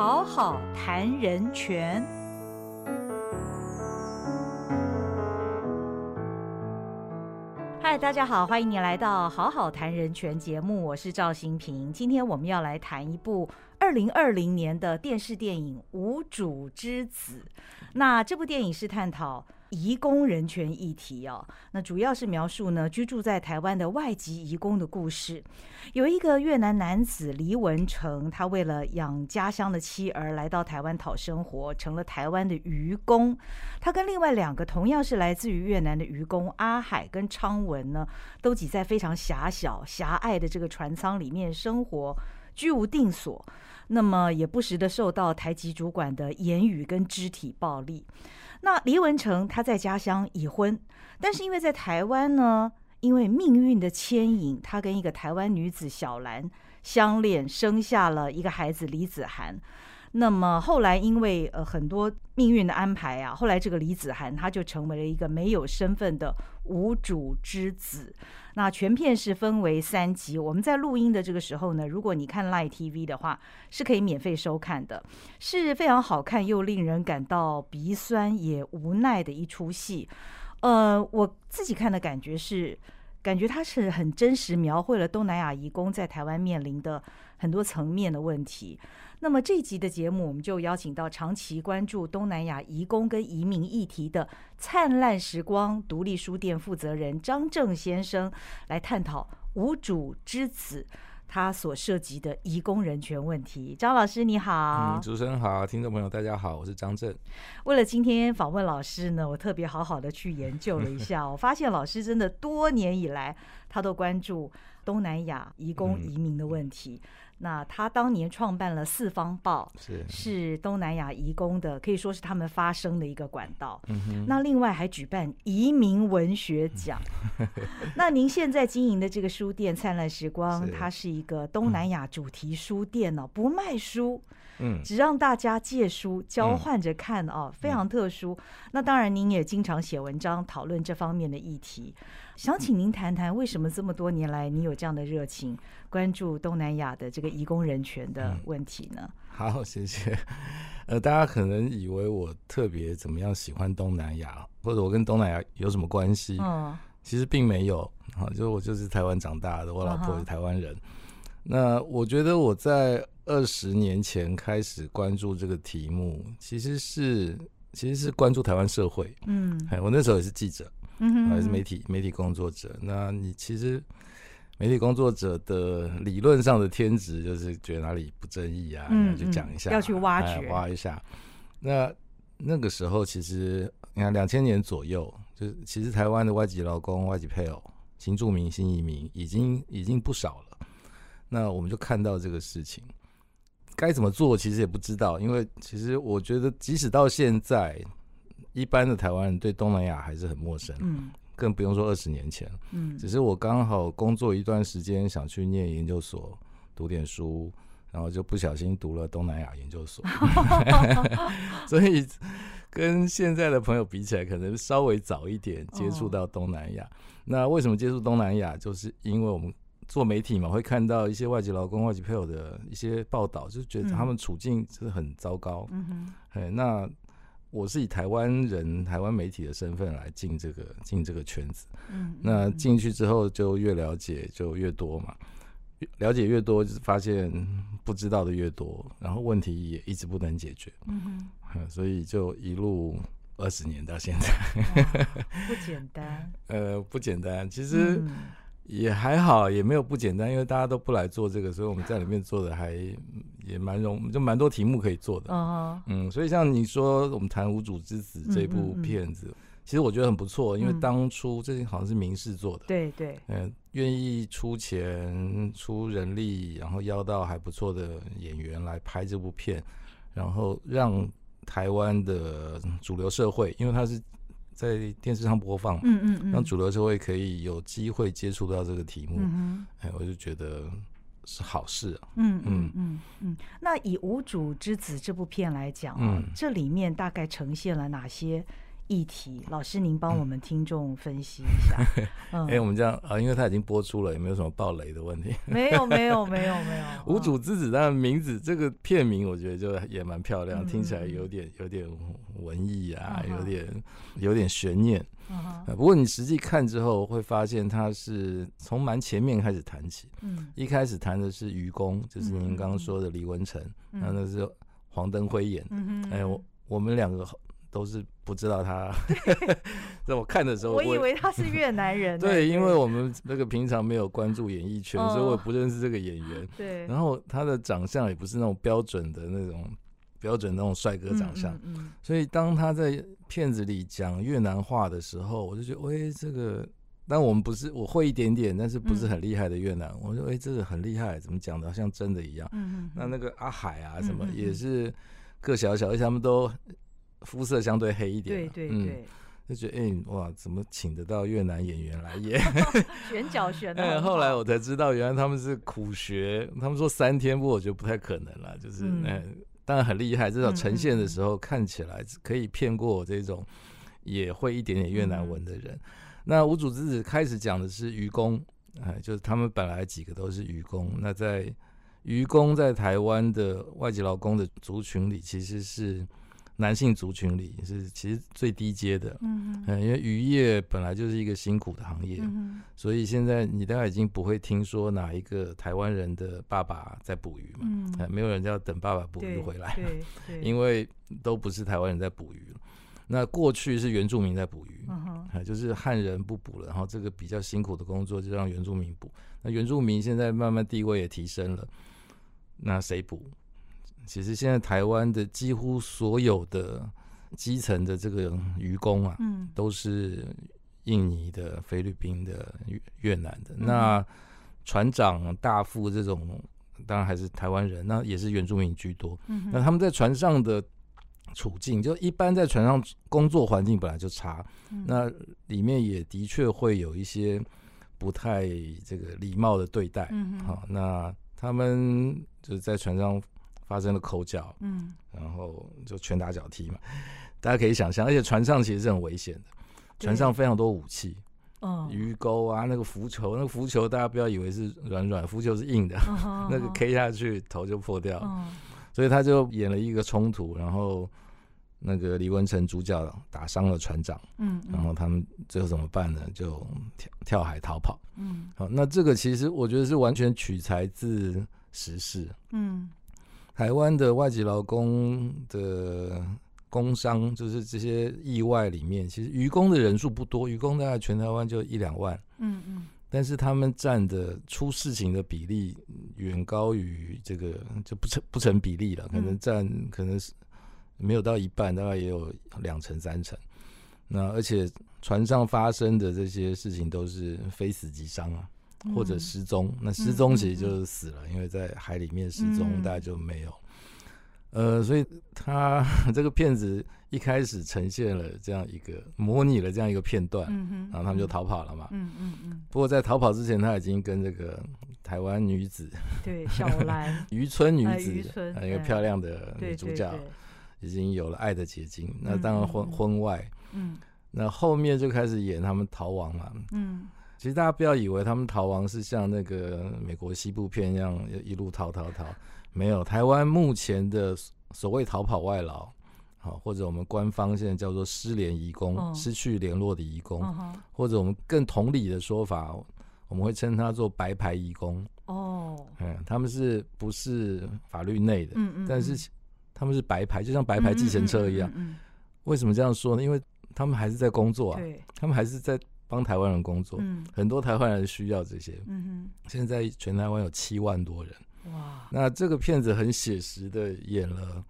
好好谈人权。嗨，大家好，欢迎你来到《好好谈人权》节目，我是赵新平。今天我们要来谈一部二零二零年的电视电影《无主之子》。那这部电影是探讨。移工人权议题哦，那主要是描述呢居住在台湾的外籍移工的故事。有一个越南男子黎文成，他为了养家乡的妻儿来到台湾讨生活，成了台湾的渔工。他跟另外两个同样是来自于越南的渔工阿海跟昌文呢，都挤在非常狭小狭隘的这个船舱里面生活，居无定所。那么也不时的受到台籍主管的言语跟肢体暴力。那黎文成他在家乡已婚，但是因为在台湾呢，因为命运的牵引，他跟一个台湾女子小兰相恋，生下了一个孩子李子涵。那么后来因为呃很多命运的安排啊，后来这个李子涵他就成为了一个没有身份的无主之子。那全片是分为三集。我们在录音的这个时候呢，如果你看 Live TV 的话，是可以免费收看的，是非常好看又令人感到鼻酸也无奈的一出戏。呃，我自己看的感觉是，感觉它是很真实描绘了东南亚移工在台湾面临的很多层面的问题。那么这一集的节目，我们就邀请到长期关注东南亚移工跟移民议题的灿烂时光独立书店负责人张正先生来探讨无主之子他所涉及的移工人权问题。张老师你好，主持人好，听众朋友大家好，我是张正。为了今天访问老师呢，我特别好好的去研究了一下，我发现老师真的多年以来他都关注东南亚移工移民的问题。那他当年创办了《四方报》，是是东南亚移工的，可以说是他们发声的一个管道。嗯那另外还举办移民文学奖。那您现在经营的这个书店“灿烂时光”，它是一个东南亚主题书店哦，不卖书，嗯，只让大家借书交换着看哦，非常特殊。那当然，您也经常写文章讨论这方面的议题。想请您谈谈，为什么这么多年来你有这样的热情，关注东南亚的这个移工人权的问题呢？好，谢谢。呃，大家可能以为我特别怎么样喜欢东南亚，或者我跟东南亚有什么关系？嗯，其实并没有。啊，就我就是台湾长大的，我老婆是台湾人。那我觉得我在二十年前开始关注这个题目，其实是其实是关注台湾社会。嗯，哎，我那时候也是记者。嗯还是媒体媒体工作者，那你其实媒体工作者的理论上的天职就是觉得哪里不正义啊，嗯，就讲一下，要去挖掘挖一下。那那个时候其实你看两千年左右，就是其实台湾的外籍劳工、外籍配偶、新住民、新移民已经已经不少了。那我们就看到这个事情该怎么做，其实也不知道，因为其实我觉得即使到现在。一般的台湾人对东南亚还是很陌生，嗯，更不用说二十年前，嗯，只是我刚好工作一段时间，想去念研究所读点书，然后就不小心读了东南亚研究所，所以跟现在的朋友比起来，可能稍微早一点接触到东南亚。那为什么接触东南亚？就是因为我们做媒体嘛，会看到一些外籍劳工、外籍配偶的一些报道，就觉得他们处境是很糟糕，嗯哼，哎，那。我是以台湾人、台湾媒体的身份来进这个进这个圈子，嗯，那进去之后就越了解就越多嘛，了解越多，就是发现不知道的越多，然后问题也一直不能解决，嗯哼，所以就一路二十年到现在，不简单，呃，不简单，其实。也还好，也没有不简单，因为大家都不来做这个，所以我们在里面做的还也蛮容，就蛮多题目可以做的。嗯嗯，所以像你说我们谈《无主之子》这部片子，其实我觉得很不错，因为当初这好像是明视做的，对对，嗯，愿意出钱出人力，然后邀到还不错的演员来拍这部片，然后让台湾的主流社会，因为它是。在电视上播放，嗯嗯嗯，让主流社会可以有机会接触到这个题目，嗯哎，我就觉得是好事啊。嗯嗯嗯嗯。那以《无主之子》这部片来讲啊，这里面大概呈现了哪些议题，老师您帮我们听众分析一下。嗯，哎、我们这样啊，因为它已经播出了，有没有什么暴雷的问题。没有没有没有没有，无主之子，当然名字这个片名，我觉得就也蛮漂亮，嗯听起来有点有点文艺啊，嗯有点有点悬念。嗯不过你实际看之后，会发现它是从蛮前面开始谈起。嗯一开始谈的是愚公，就是您刚刚说的李文成，嗯那那是黄登辉演。嗯哼，哎，我我们两个都是不知道他，在我看的时候，我以为他是越南人。对，因为我们那个平常没有关注演艺圈，哦所以我也不认识这个演员。对，然后他的长相也不是那种标准的那种标准那种帅哥长相，嗯嗯所以当他在片子里讲越南话的时候，我就觉得，喂，这个。但我们不是我会一点点，但是不是很厉害的越南。我说，哎、这个很厉害，怎么讲的，好像真的一样。嗯嗯，那那个阿海啊，什么也是个小小，而且他们都肤色相对黑一点对对对，就觉得，哎、哇，怎么请得到越南演员来演？选角选的。哎，后来我才知道，原来他们是苦学。他们说三天，不过我觉得不太可能了。就是，嗯哎、当然很厉害，至少嗯呈现的嗯时候看起来可以骗过我这种也会一点点越南文的人。那无主之子开始讲的是愚公，哎，就是他们本来几个都是愚公。那在愚公在台湾的外籍劳工的族群里，其实是男性族群里是其实最低阶的。嗯嗯嗯，因为渔业本来就是一个辛苦的行业，嗯所以现在你大概已经不会听说哪一个台湾人的爸爸在捕鱼嘛，嗯哎没有人要等爸爸捕鱼回来，因为都不是台湾人在捕鱼了。那过去是原住民在捕鱼，嗯哼哎，就是汉人不捕了，然后这个比较辛苦的工作就让原住民捕。那原住民现在慢慢地位也提升了，那谁捕？其实现在台湾的几乎所有的基层的这个渔工啊，嗯都是印尼的、菲律宾的、越越南的。嗯那船长、大副这种，当然还是台湾人，那也是原住民居多。嗯那他们在船上的处境，就一般在船上工作环境本来就差，嗯那里面也的确会有一些不太这个礼貌的对待。嗯哼好，那他们就是在船上发生了口角，嗯。然后就拳打脚踢嘛，大家可以想象，而且船上其实是很危险的，船上非常多武器，嗯。鱼钩啊，那个浮球，那个浮球大家不要以为是软软，浮球是硬的，那个 K 下去头就破掉所以他就演了一个冲突，然后那个李文成主角打伤了船长，嗯然后他们最后怎么办呢？就跳跳海逃跑。嗯。好，那这个其实我觉得是完全取材自时事，嗯台湾的外籍劳工的工伤，就是这些意外里面，其实渔工的人数不多，渔工大概全台湾就一两万，嗯嗯。但是他们占的出事情的比例远高于这个，就不成不成比例了，可能嗯占可能是没有到一半，大概也有两成三成。那而且船上发生的这些事情都是非死即伤啊，嗯或者失踪。那失踪其实就是死了，因为在海里面失踪，嗯大家就没有。呃，所以他 这个片子一开始呈现了这样一个模拟了这样一个片段，嗯，然后他们就逃跑了嘛。嗯嗯嗯，不过在逃跑之前，他已经跟这个台湾女子对，小兰渔村女哎子一个漂亮的女主角，已经有了爱的结晶。那嗯当然婚婚外，嗯那后面就开始演他们逃亡嘛。嗯其实大家不要以为他们逃亡是像那个美国西部片一样一路逃逃逃，没有。台湾目前的所谓逃跑外劳，好，或者我们官方现在叫做失联移工，嗯失去联络的移工，或者我们更同理的说法，我们会称它做白牌移工。哦，嗯，他们是不是法律内的？嗯嗯，但是他们是白牌，就像白牌计程车一样。嗯为什么这样说呢？因为他们还是在工作啊，对，他们还是在帮台湾人工作。嗯很多台湾人需要这些。嗯现在全台湾有七万多人。哇，那这个片子很写实的演了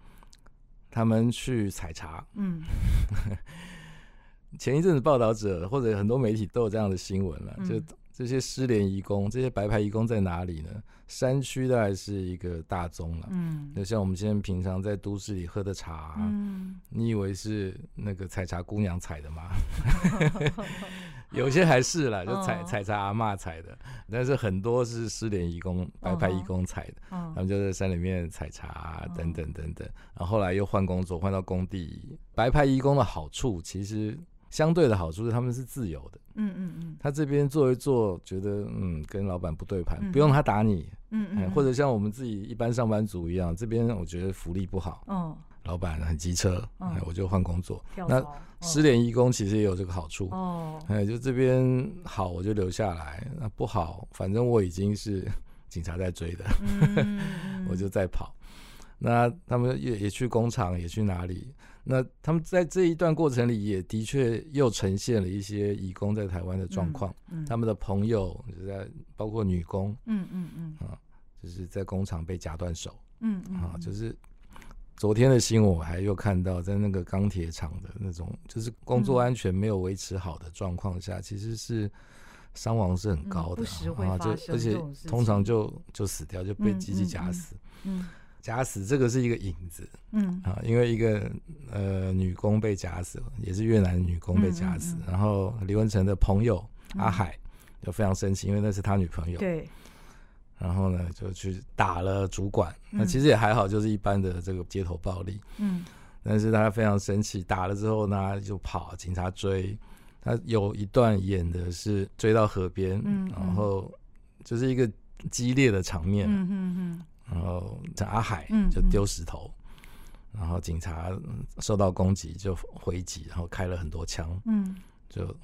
他们去采茶。嗯 前一阵子报道者或者很多媒体都有这样的新闻了，嗯就这些失联移工，这些白牌移工在哪里呢？山区的还是一个大宗了，嗯就像我们现在平常在都市里喝的茶，嗯，你以为是那个采茶姑娘采的吗？有些还是啦，就采嗯采茶阿嬷采的，但是很多是失联移工、白牌移工采的，嗯他们就在山里面采茶等等等等。然后后来又换工作，换到工地。白牌移工的好处，其实相对的好处是他们是自由的。嗯嗯嗯他这边做一做，觉得嗯跟老板不对盘，嗯不用他打你，哎嗯嗯，或者像我们自己一般上班族一样，这边我觉得福利不好，嗯老板很机车，嗯哎我就换工作。那失联义工其实也有这个好处，哦，哎，就这边好我就留下来，那不好，反正我已经是 警察在追的，嗯 我就在跑。那他们也也去工厂，也去哪里？那他们在这一段过程里，也的确又呈现了一些义工在台湾的状况。嗯。他们的朋友就在包括女工，嗯嗯嗯。啊就是在工厂被夹断手嗯嗯啊，就是昨天的新闻我还又看到，在那个钢铁厂的那种，就是工作安全没有维持好的状况下，其实是伤亡是很高的啊，就而且通常就就死掉，就被嗯机器夹死。嗯夹死这个是一个引子。嗯。啊，因为一个呃女工被假死了，也是越南女工被假死，嗯嗯嗯。然后李文成的朋友嗯。阿海就非常生气，因为那是他女朋友，对，然后呢就去打了主管。那嗯其实也还好，就是一般的这个街头暴力，嗯。但是他非常生气，打了之后呢就跑，警察追。他有一段演的是追到河边，嗯嗯。然后就是一个激烈的场面，嗯嗯然后这阿海嗯就丢石头，然后警察嗯受到攻击就回击，然后开了很多枪，嗯就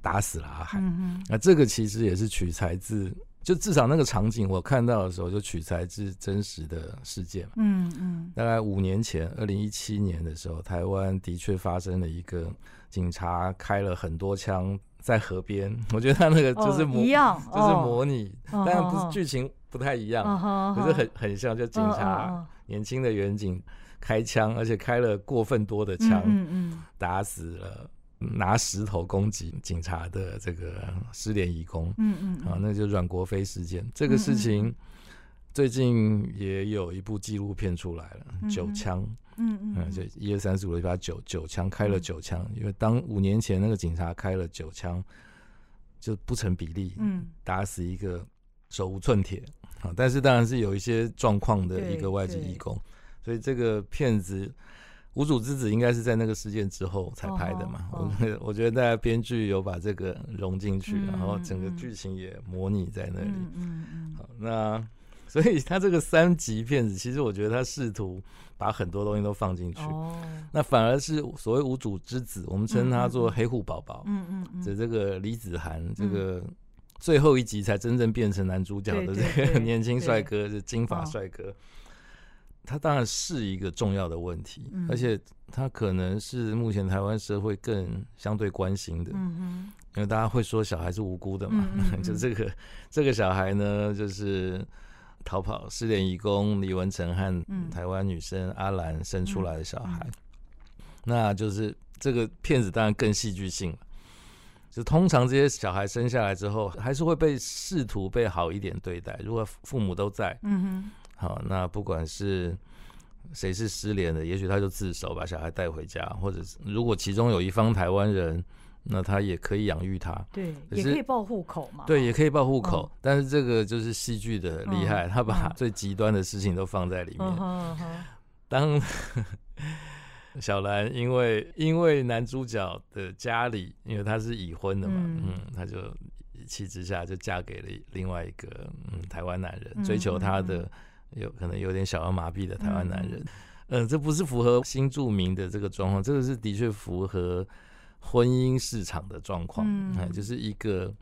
打死了阿海。嗯那这个其实也是取材自，就至少那个场景我看到的时候就取材自真实的事件嘛。嗯嗯大概五年前，二零一七年的时候，台湾的确发生了一个警察开了很多枪在河边。我觉得他那个就是哦模，一样，就是模拟，哦当然不哦是剧情不太一样，哦，可是很很像，就警察。嗯年轻的远警开枪，而且开了过分多的嗯枪，嗯嗯打死了拿石头攻击警察的这个失联义工嗯嗯啊，那就阮国飞事件。这个事情最近也有一部纪录片出来了，嗯九枪，嗯嗯嗯，就一二三四五六七八九九枪开了九枪，因为当五年前那个警察开了九枪，就不成比例，嗯。打死一个手无寸铁啊，但是当然是有一些状况的一个外籍义工，所以这个片子《无主之子》应该是在那个事件之后才拍的嘛。哦我我觉得大家编剧有把这个融进去，嗯然后整个嗯剧情也模拟在那里。嗯嗯嗯。好，那所以他这个三级片子，其实我觉得他试图把很多东西都放进去，哦，那反而是所谓无主之子，我们称他做黑户宝宝。嗯嗯嗯，这这个李子涵，这个最后一集才真正变成男主角的这个 年轻帅哥，是金发哦。帅哥。他当然是一个重要的问题，嗯。而且他可能是目前台湾社会更相对关心的，嗯因为大家会说小孩是无辜的嘛，就这个这个小孩呢，就是逃跑失联义工李文成和嗯。台湾女生阿兰生出来的小孩，那就是这个片子当然更戏剧性了。就通常这些小孩生下来之后，还是会被试图被好一点对待。如果父母都在，嗯哼好，那不管是谁是失联的，也许他就自首把小孩带回家，或者是如果其中有一方台湾人，那他也可以养育他。对，可也可以报户口嘛，对，也可以报户哦口，但是这个就是戏剧的厉害，嗯他把嗯最极端的事情都放在里面。嗯哼嗯哼当 小兰因为因为男主角的家里，因为他是已婚的嘛，嗯嗯，他就一气之下就嫁给了另外一个嗯台湾男人，嗯追求他的有可能有点小儿麻痹的台湾男人。嗯，这不是符合新著名的这个状况，这个是的确符合婚姻市场的状况，嗯哎就是一个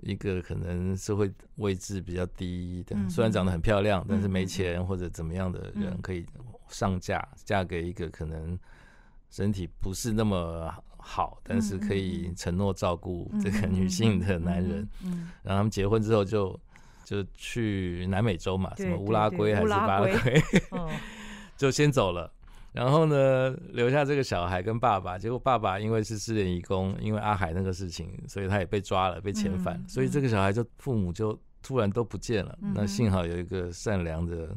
一个可能社会位置比较低的，嗯虽然长得很漂亮，但是没钱或者怎么样的人嗯可以上嫁，嫁给一个可能身体不是那么好，但是可以承诺照顾这个女性的男人，嗯，然后他们结婚之后就就去南美洲嘛，什么乌拉圭还是巴拉圭 就先走了。然后呢，留下这个小孩跟爸爸，结果爸爸因为是失联遗工，因为阿海那个事情，所以他也被抓了，被遣返，所以这个小孩就父母就突然都不见了。那幸好有一个善良的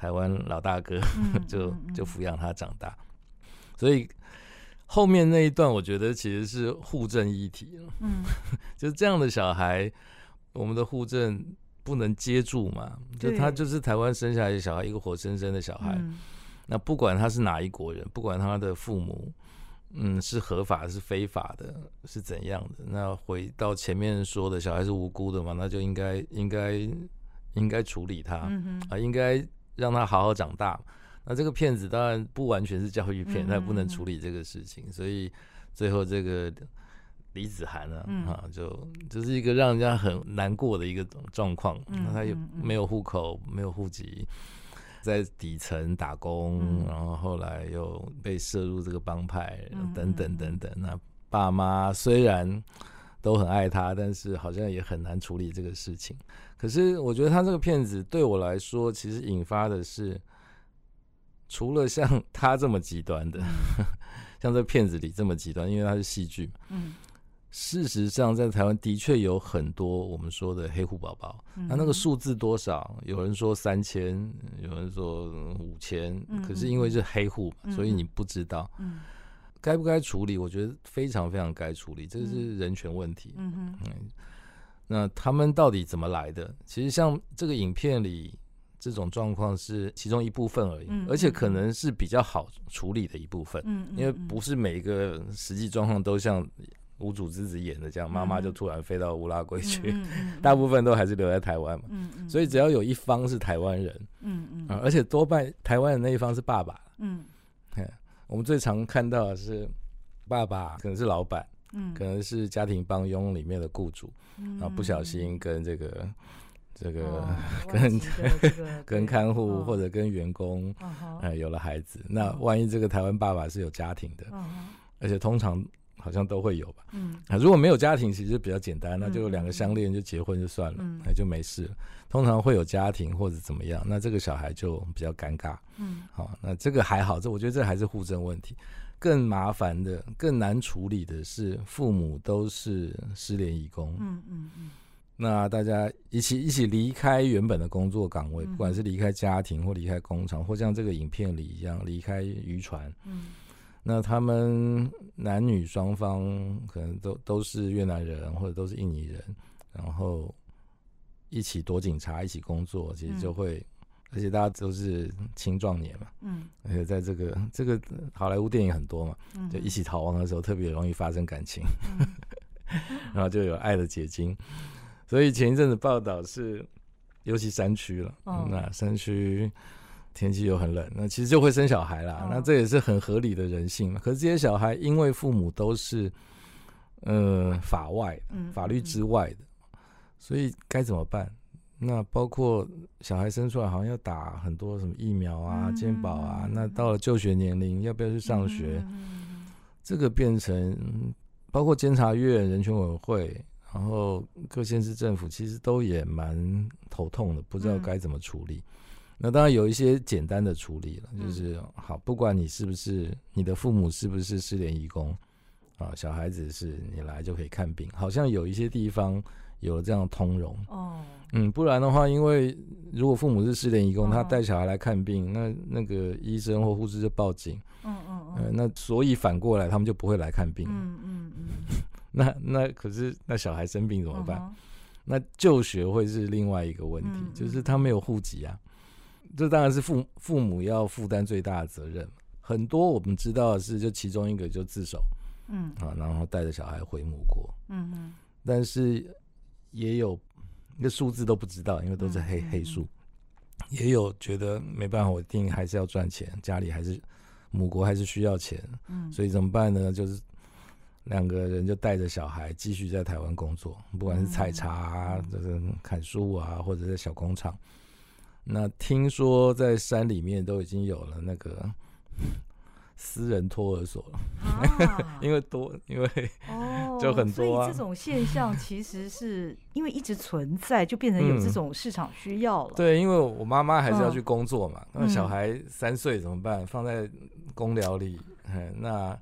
台湾老大哥，就就抚养他长大。所以后面那一段，我觉得其实是护政议题了。嗯，就是这样的小孩，我们的护政不能接住嘛？就他就是台湾生下来的小孩，一个活生生的小孩。那不管他是哪一国人，不管他的父母，嗯，是合法是非法的，是怎样的？那回到前面说的小孩是无辜的嘛，那就应该应该应该处理他啊，应该让他好好长大。那这个骗子当然不完全是教育片，他也不能处理这个事情，所以最后这个李子涵呢，啊，就就是一个让人家很难过的一个状况。那他也没有户口，没有户籍。在底层打工，然后后来又被摄入这个帮派，等等等等。那爸妈虽然都很爱他，但是好像也很难处理这个事情。可是我觉得他这个骗子对我来说，其实引发的是，除了像 他这么极端的，像这片子里这么极端，因为他是戏剧嘛。事实上，在台湾的确有很多我们说的黑户宝宝。那那个数字多少？有人说三千，有人说五千。可是因为是黑户，所以你不知道。该不该处理？我觉得非常非常该处理，这是人权问题。嗯那他们到底怎么来的？其实像这个影片里这种状况是其中一部分而已，而且可能是比较好处理的一部分。嗯。因为不是每一个实际状况都像。无主之子演的这样，妈妈就突然飞到乌拉圭去，大部分都还是留在台湾嘛。所以只要有一方是台湾人，嗯嗯，而且多半台湾的那一方是爸爸，嗯，我们最常看到的是爸爸可能是老板，嗯，可能是家庭帮佣里面的雇主，然后不小心跟这个这个 跟 跟看护或者跟员工，哎，有了孩子，那万一这个台湾爸爸是有家庭的，而且通常。好像都会有吧，嗯，啊，如果没有家庭，其实比较简单，那就两个相恋就结婚就算了，那就没事了。通常会有家庭或者怎么样，那这个小孩就比较尴尬，嗯，好，那这个还好，这我觉得这还是互证问题。更麻烦的、更难处理的是，父母都是失联义工，嗯嗯嗯，那大家一起一起离开原本的工作岗位，不管是离开家庭或离开工厂，或像这个影片里一样离开渔船，嗯。那他们男女双方可能都都是越南人或者都是印尼人，然后一起躲警察，一起工作，其实就会，而且大家都是青壮年嘛，嗯，而且在这个这个好莱坞电影很多嘛，就一起逃亡的时候特别容易发生感情，然后就有爱的结晶，所以前一阵子报道是，尤其山区了，那山区。天气又很冷，那其实就会生小孩啦。那这也是很合理的人性嘛。可是这些小孩因为父母都是呃法外、法律之外的，所以该怎么办？那包括小孩生出来好像要打很多什么疫苗啊、健保啊。那到了就学年龄，要不要去上学？这个变成包括监察院、人权委员会，然后各县市政府其实都也蛮头痛的，不知道该怎么处理。那当然有一些简单的处理了，就是好，不管你是不是你的父母是不是失联义工，啊，小孩子是你来就可以看病，好像有一些地方有了这样通融。哦，嗯，不然的话，因为如果父母是失联义工，他带小孩来看病，那那个医生或护士就报警，嗯嗯嗯，那所以反过来他们就不会来看病，嗯嗯嗯，那那可是那小孩生病怎么办？那就学会是另外一个问题，就是他没有户籍啊。这当然是父父母要负担最大的责任。很多我们知道的是，就其中一个就自首，嗯。啊，然后带着小孩回母国，嗯嗯。但是也有那数字都不知道，因为都是黑黑数。也有觉得没办法，我一定还是要赚钱，家里还是母国还是需要钱，嗯。所以怎么办呢？就是两个人就带着小孩继续在台湾工作，不管是采茶、就是砍树啊，或者在小工厂。那听说在山里面都已经有了那个 私人托儿所了，因为多，因为就很多啊。所以这种现象其实是因为一直存在，就变成有嗯。这种市场需要了。对，因为我妈妈还是要嗯。去工作嘛，那嗯。小孩三岁怎么办？放在公寮里，嗯，那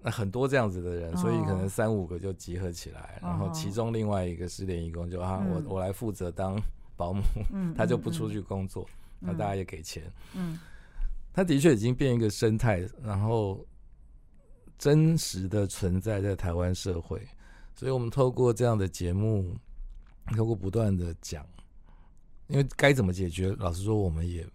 那很多这样子的人，所以可能哦。三五个就集合起来，然后哦其中另外一个失联义工就啊，嗯。我我来负责当保姆，嗯，他就嗯不出。去工作，那大家也给钱。嗯。他的确已经变一个生态，然后真实的存在在台湾社会，所以我们透过这样的节目，透过不断的讲，因为该怎么解决，老实说，我们也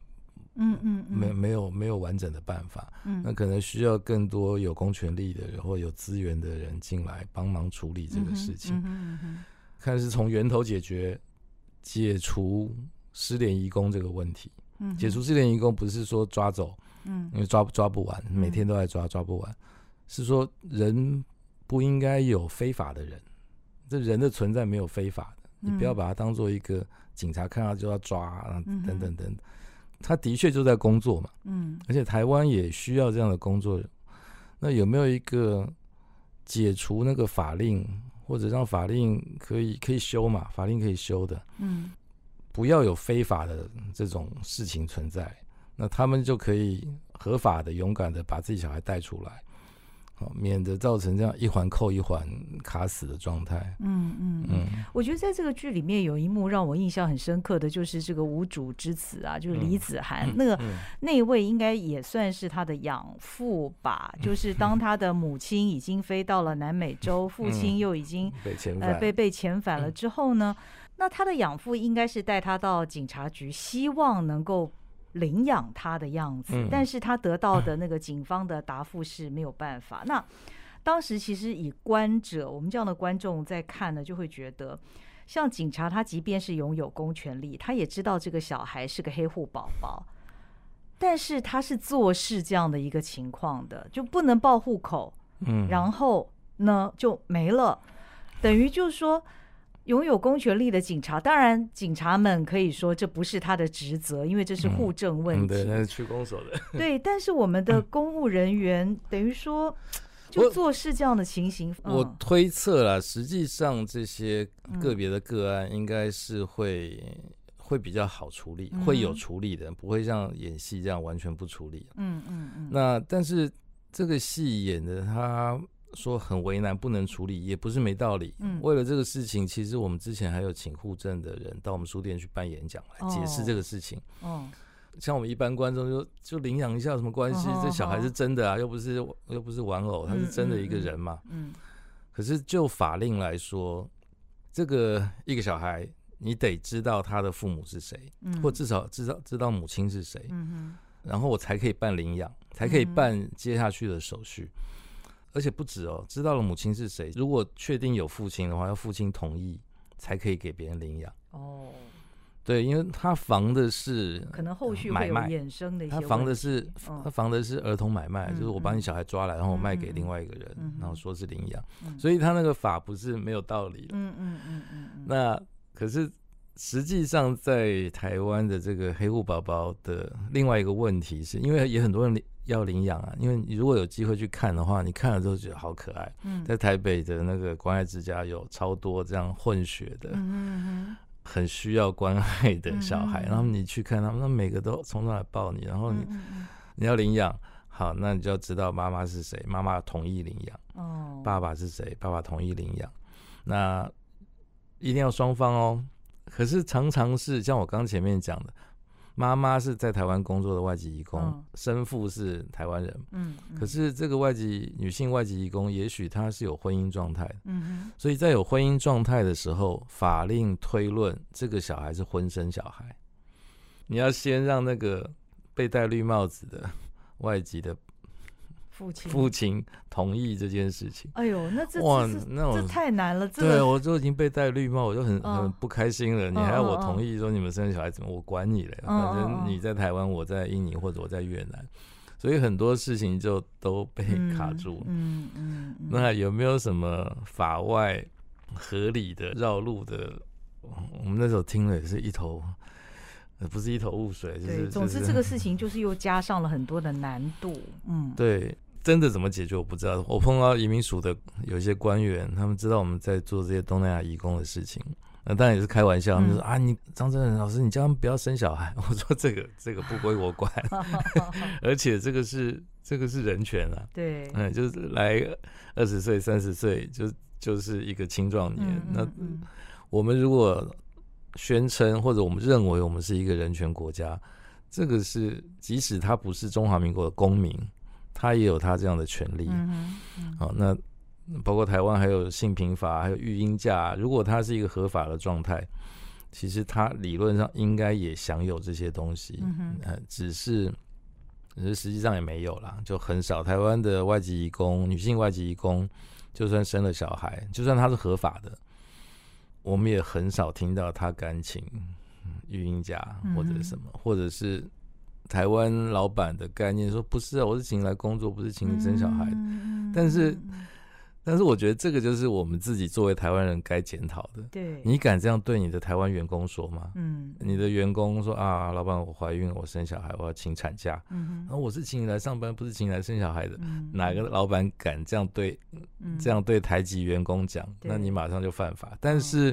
嗯嗯嗯，没没有没有完整的办法，嗯。那可能需要更多有公权力的人或有资源的人进来帮忙处理这个事情，看是从源头解决，解除失联移工这个问题。嗯解除失联移工不是说抓走。嗯。因为抓抓不完，每天都在抓，抓不完。是说人不应该有非法的人，这人的存在没有非法的，你不要嗯把它当做一个警察看到就要抓啊等等等。他的确就在工作嘛，嗯而且台湾也需要这样的工作人。那有没有一个解除那个法令，或者让法令可以可以修嘛？法令可以修的，嗯不要有非法的这种事情存在，那他们就可以合法的、勇敢的把自己小孩带出来，好，免得造成这样一环扣一环卡死的状态。嗯嗯嗯。嗯。我觉得在这个剧里面有一幕让我印象很深刻的就是这个无主之子啊，就是李子涵、那个嗯。那位应该也算是他的养父吧，就是当他的母亲已经飞到了南美洲，父亲又已经被遣返，呃被被遣返了之后呢，那他的养父应该是带他到警察局，希望能够领养他的样子，嗯但是他得到的那个警方的答复是没有办法。那当时其实以观者，我们这样的观众在看呢，就会觉得。像警察，他即便是拥有公权力，他也知道这个小孩是个黑户宝宝，但是他是做事这样的一个情况的，就不能报户口，嗯，然后呢就没了，等于就是说，拥有公权力的警察，当然警察们可以说这不是他的职责，因为这是户政问题。嗯对，那是区公所的。对，但是我们的公务人员 等于说就做事这样的情形，我嗯推测啦，实际上这些嗯个别的个案应该是会。会比较好处理，嗯会有处理的，不会像演戏这样完全不处理。嗯嗯嗯，那但是这个戏演的他说很为难，不能处理，也不是没道理。嗯为了这个事情，其实我们之前还有请户政的人到我们书店去办演讲来解释哦这个事情。哦，像我们一般观众就就领养一下有什么关系？哦这小孩哦是真的啊，又不是又不是玩偶，他是真的一个人嘛。嗯可是就法令来说，这个一个小孩，你得知道他的父母是谁，嗯，或至少知道知道母亲是谁。嗯然后我才可以办领养，才可以嗯办接下去的手续。而且不止哦，知道了母亲是谁，如果确定有父亲的话，要父亲同意才可以给别人领养。哦，对，因为他防的是可能后续会有买卖衍生的一些他，防的是嗯。他防的是儿童买卖，嗯就是我把你小孩抓来，然后我卖给另外一个人，然后说是领养，嗯。所以他那个法不是没有道理的。嗯嗯嗯嗯嗯，那可是实际上在台湾的这个黑户宝宝的另外一个问题是，因为也很多人领要领养啊，因为你如果有机会去看的话，你看了之后觉得好可爱。嗯。在台北的那个关爱之家有超多这样混血的，嗯嗯很需要关爱的小孩，然后你去看他们，那每个都冲上来抱你，然后你、你要领养，好，那你就要知道妈妈是谁，妈妈同意领养，嗯哦，爸爸是谁，爸爸同意领养，那一定要双方哦。可是常常是像我刚前面讲的，妈妈是在台湾工作的外籍移工，嗯。生父是台湾人，嗯，嗯。可是这个外籍女性外籍移工，也许她是有婚姻状态的，嗯所以在有婚姻状态的时候，法令推论这个小孩是婚生小孩，你要先让那个被戴绿帽子的外籍的哼，父亲父亲同意这件事情。哎呦，那这哇那种这太难了，这对，我就已经被戴绿帽，我就很嗯很不开心了。你还要我同意说你们生小孩怎么？我管你嘞！嗯反正你在台湾，我在印尼或者我在越南，所以很多事情就都被卡住。嗯嗯，嗯那有没有什么法外合理的绕路的？我们那时候听了也是一头，呃不是一头雾水，就对，是总之这个事情就是又加上了很多的难度，嗯，对真的怎么解决我不知道。我碰到移民署的有一些官员，他们知道我们在做这些东南亚移工的事情，那当然也是开玩笑，他们说啊，你张真仁老师，你叫他们不要生小孩。我说这个这个不归我管，而且这个是这个是人权啊。对，嗯，就是来二十岁、三十岁就就是一个青壮年。那我们如果宣称或者我们认为我们是一个人权国家，这个是即使他不是中华民国的公民。他也有他这样的权利，好，那包括台湾还有性平法，还有育婴假，如果他是一个合法的状态，其实他理论上应该也享有这些东西，嗯只是，只是实际上也没有啦，就很少。台湾的外籍移工，女性外籍移工，就算生了小孩，就算他是合法的，我们也很少听到他敢请育婴假或者什么，或者是。台湾老板的概念说不是啊，我是请你来工作，不是请你生小孩的。但是，但是我觉得这个就是我们自己作为台湾人该检讨的。对，你敢这样对你的台湾员工说吗？嗯，你的员工说啊，老板我怀孕了，我生小孩，我要请产假。嗯然后我是请你来上班，不是请你来生小孩的。哪个老板敢这样对，这样对台籍员工讲？那你马上就犯法。但是。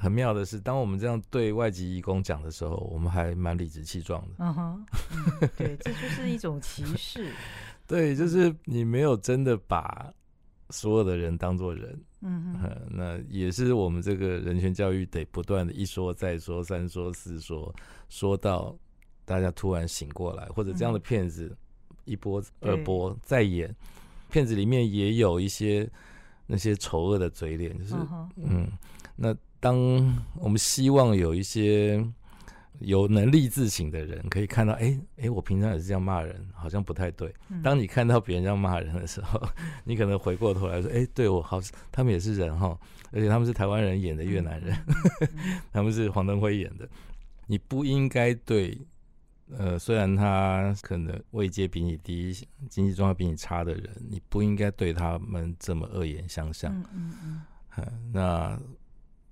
很妙的是，当我们这样对外籍义工讲的时候，我们还蛮理直气壮的。嗯哼，对，这就是一种歧视。对，就是你没有真的把所有的人当做人。嗯哼，那也是我们这个人权教育得不断的一说再说，三说四说，说到大家突然醒过来，或者这样的骗子一波二波再演，骗子里面也有一些那些丑恶的嘴脸，就是嗯，那。当我们希望有一些有能力自省的人可以看到，哎哎，我平常也是这样骂人，好像不太对。当你看到别人这样骂人的时候，你可能回过头来说，哎，对我好，他们也是人哈，而且他们是台湾人演的越南人，他们是黄登辉演的。你不应该对，呃，虽然他可能位阶比你低，经济状况比你差的人，你不应该对他们这么恶言相向。嗯嗯嗯，那。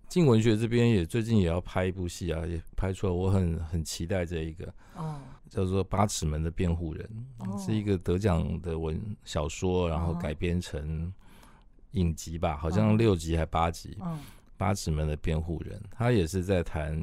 静文学这边也最近也要拍一部戏啊，也拍出来，我很很期待这一个哦，叫做《八尺门的辩护人》，是一个得奖的文小说，然后改编成影集吧，好像六集还八集。嗯，《八尺门的辩护人》，他也是在谈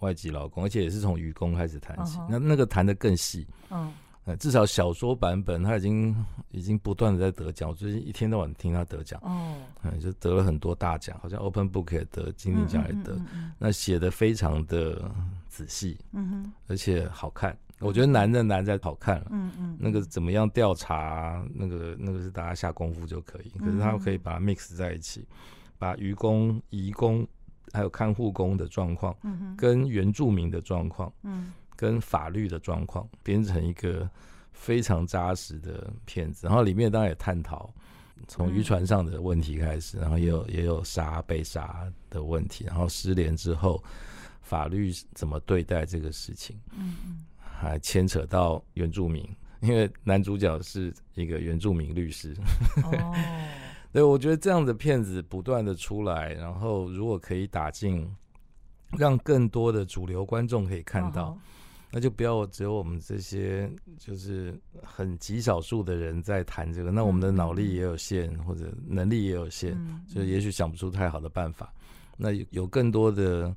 外籍劳工，而且也是从愚公开始谈起，那那个谈的更细。嗯。至少小说版本他已经已经不断的在得奖，我最近一天到晚听他得奖，哦，嗯，就得了很多大奖，好像 Open Book 也得，金鼎奖也得，那写的非常的仔细，嗯哼，而且好看，我觉得难的难在好看了，嗯嗯，那个怎么样调查，那个那个是大家下功夫就可以，可是他可以把它 mix 在一起，把愚公、移工还有看护工的状况，嗯跟原住民的状况，嗯。跟法律的状况编成一个非常扎实的片子，然后里面当然也探讨从渔船上的问题开始，然后也有也有杀被杀的问题，然后失联之后法律怎么对待这个事情，嗯嗯，还牵扯到原住民，因为男主角是一个原住民律师，哦，对，我觉得这样的片子不断的出来，然后如果可以打进，让更多的主流观众可以看到。那就不要只有我们这些就是很极少数的人在谈这个，那我们的脑力也有限，或者能力也有限，就也许想不出太好的办法。那有更多的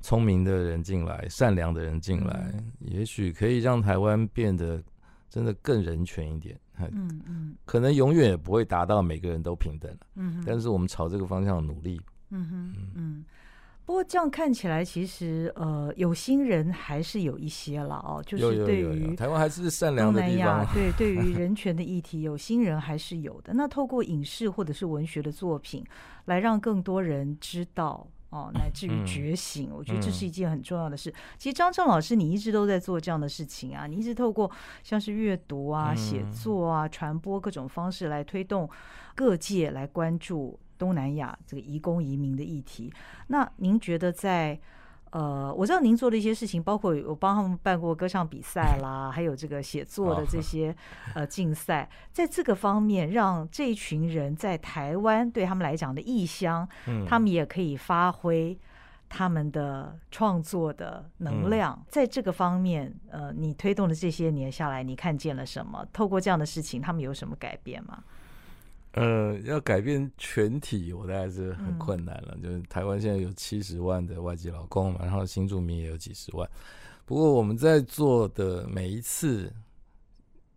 聪明的人进来，善良的人进来，也许可以让台湾变得真的更人权一点。嗯 嗯，可能永远也不会达到每个人都平等嗯，但是我们朝这个方向努力。嗯哼嗯。不过这样看起来，其实呃，有心人还是有一些了哦。就是对于台湾还是善良的地方，对 对于人权的议题，有心人还是有的。那透过影视或者是文学的作品，来让更多人知道哦，乃至于觉醒，我觉得这是一件很重要的事。其实张正老师，你一直都在做这样的事情啊，你一直透过像是阅读啊、写作啊、传播各种方式来推动各界来关注。东南亚这个移工移民的议题，那您觉得在呃，我知道您做的一些事情，包括我帮他们办过歌唱比赛啦，还有这个写作的这些呃竞赛，在这个方面，让这一群人在台湾对他们来讲的异乡，他们也可以发挥他们的创作的能量，在这个方面，呃，你推动的这些年下来，你看见了什么？透过这样的事情，他们有什么改变吗？呃，要改变全体，我大概是很困难了。就是台湾现在有七十万的外籍劳工嘛，然后新住民也有几十万。不过我们在做的每一次，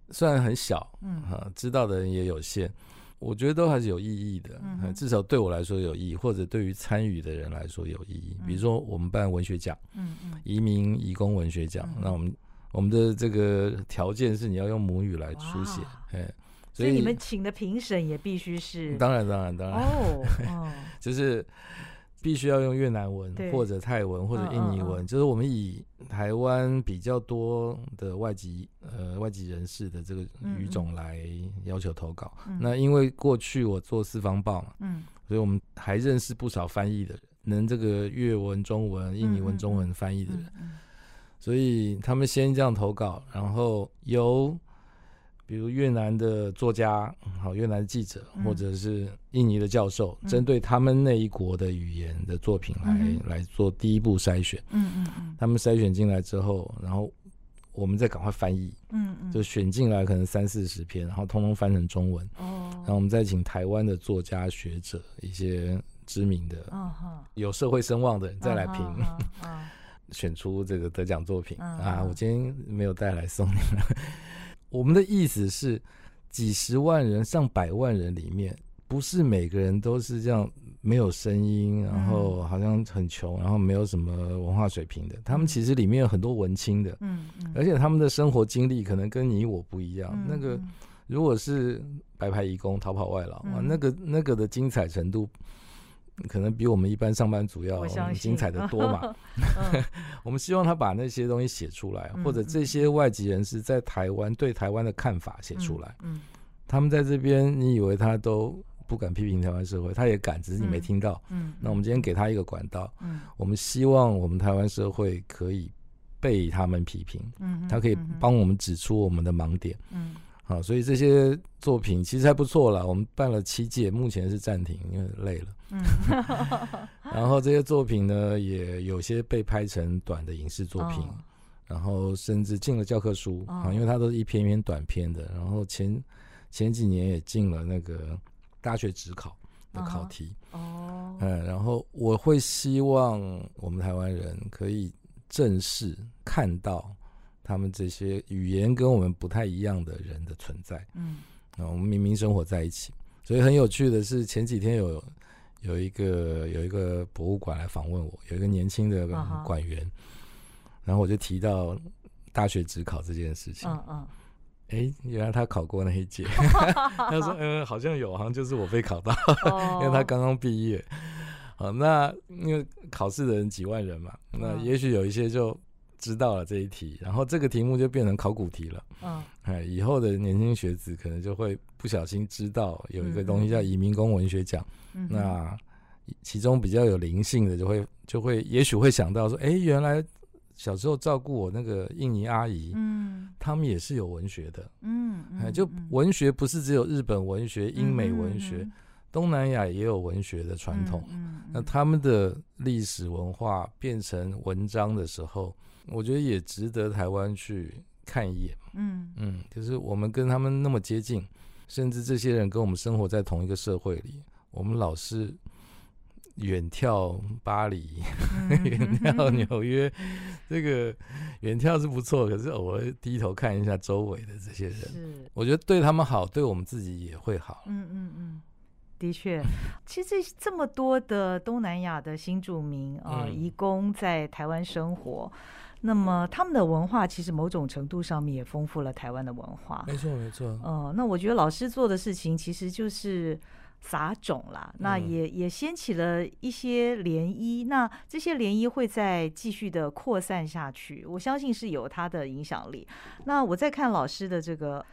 虽然很小，嗯，哈，知道的人也有限，我觉得都还是有意义的。嗯，至少对我来说有意义，或者对于参与的人来说有意义。比如说我们办文学奖，嗯嗯，移民移工文学奖，那我们我们的这个条件是你要用母语来书写，哎。所以你们请的评审也必须是，当然当然当然。哦，就是必须要用越南文或者泰文或者印尼文，就是我们以台湾比较多的外籍呃外籍人士的这个语种来要求投稿。那因为过去我做四方报嘛，嗯，所以我们还认识不少翻译的人，能这个越文、中文、印尼文、中文翻译的人，所以他们先这样投稿，然后由。比如越南的作家，好越南的记者，或者是印尼的教授，针对他们那一国的语言的作品来来做第一步筛选。嗯嗯嗯。他们筛选进来之后，然后我们再赶快翻译。嗯嗯。就选进来可能三四十篇，然后通通翻成中文。哦。然后我们再请台湾的作家学者，一些知名的，有社会声望的人再来评，选出这个得奖作品。啊，我今天没有带来送你了。我们的意思是，几十万人、上百万人里面，不是每个人都是这样没有声音，然后好像很穷，然后没有什么文化水平的。他们其实里面有很多文青的，嗯嗯，而且他们的生活经历可能跟你我不一样。那个如果是白牌移工、逃跑外劳啊，那个那个的精彩程度。可能比我们一般上班族要精彩的多嘛？我们希望他把那些东西写出来，或者这些外籍人士在台湾对台湾的看法写出来。嗯，他们在这边，你以为他都不敢批评台湾社会，他也敢，只是你没听到。嗯，那我们今天给他一个管道。嗯，我们希望我们台湾社会可以被他们批评。嗯，他可以帮我们指出我们的盲点。嗯。好，所以这些作品其实还不错了。我们办了七届，目前是暂停，因为累了。嗯，然后这些作品呢，也有些被拍成短的影视作品，然后甚至进了教科书啊，因为它都是一篇一篇短篇的。然后前前几年也进了那个大学职考的考题。哦，嗯，然后我会希望我们台湾人可以正式看到。他们这些语言跟我们不太一样的人的存在，嗯，啊，我们明明生活在一起，所以很有趣的是，前几天有有一个有一个博物馆来访问我，有一个年轻的馆员，然后我就提到大学只考这件事情，嗯嗯，哎，原来他考过那一届，他说，嗯，好像有，好像就是我被考到，因为他刚刚毕业，好，那因为考试的人几万人嘛，那也许有一些就。知道了这一题，然后这个题目就变成考古题了。嗯，哎，以后的年轻学子可能就会不小心知道有一个东西叫移民工文学奖。嗯，那其中比较有灵性的，就会就会也许会想到说，哎，原来小时候照顾我那个印尼阿姨，嗯，他们也是有文学的。嗯，哎，就文学不是只有日本文学、英美文学，东南亚也有文学的传统。嗯，那他们的历史文化变成文章的时候。我觉得也值得台湾去看一眼。嗯嗯，就是我们跟他们那么接近，甚至这些人跟我们生活在同一个社会里，我们老是远眺巴黎、远眺纽约，这个远眺是不错，可是偶尔低头看一下周围的这些人，我觉得对他们好，对我们自己也会好。嗯嗯嗯，的确，其实这这么多的东南亚的新住民啊，移工在台湾生活。那么他们的文化其实某种程度上面也丰富了台湾的文化。没错，没错。嗯，那我觉得老师做的事情其实就是撒种啦，那也也掀起了一些涟漪。那这些涟漪会再继续的扩散下去，我相信是有它的影响力。那我在看老师的这个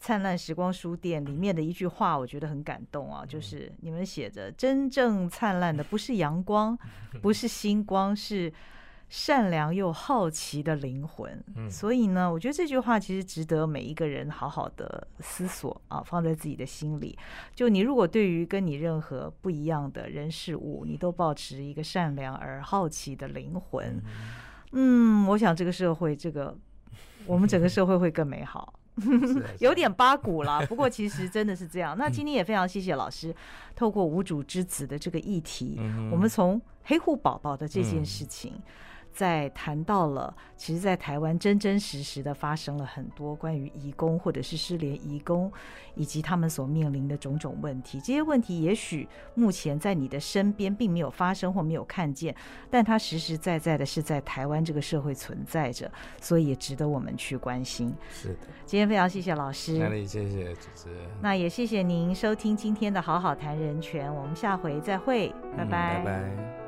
灿烂时光书店里面的一句话，我觉得很感动啊，就是你们写着：真正灿烂的不是阳光，不是星光，是。善良又好奇的灵魂。嗯所以呢，我觉得这句话其实值得每一个人好好的思索啊，放在自己的心里。就你如果对于跟你任何不一样的人事物，你都保持一个善良而好奇的灵魂，嗯，我想这个社会，这个 我们整个社会会更美好。有点八股了，不过其实真的是这样。那今天也非常谢谢老师，透过无主之子的这个议题，嗯我们从黑户宝宝的这件嗯事情。在谈到了，其实，在台湾真真实实的发生了很多关于移工或者是失联移工，以及他们所面临的种种问题。这些问题也许目前在你的身边并没有发生或没有看见，但它实实在在的是在台湾这个社会存在着，所以也值得我们去关心。是的，今天非常谢谢老师，那里谢谢主持人，那也谢谢您收听今天的好好谈人权，我们下回再会，拜嗯拜。拜拜。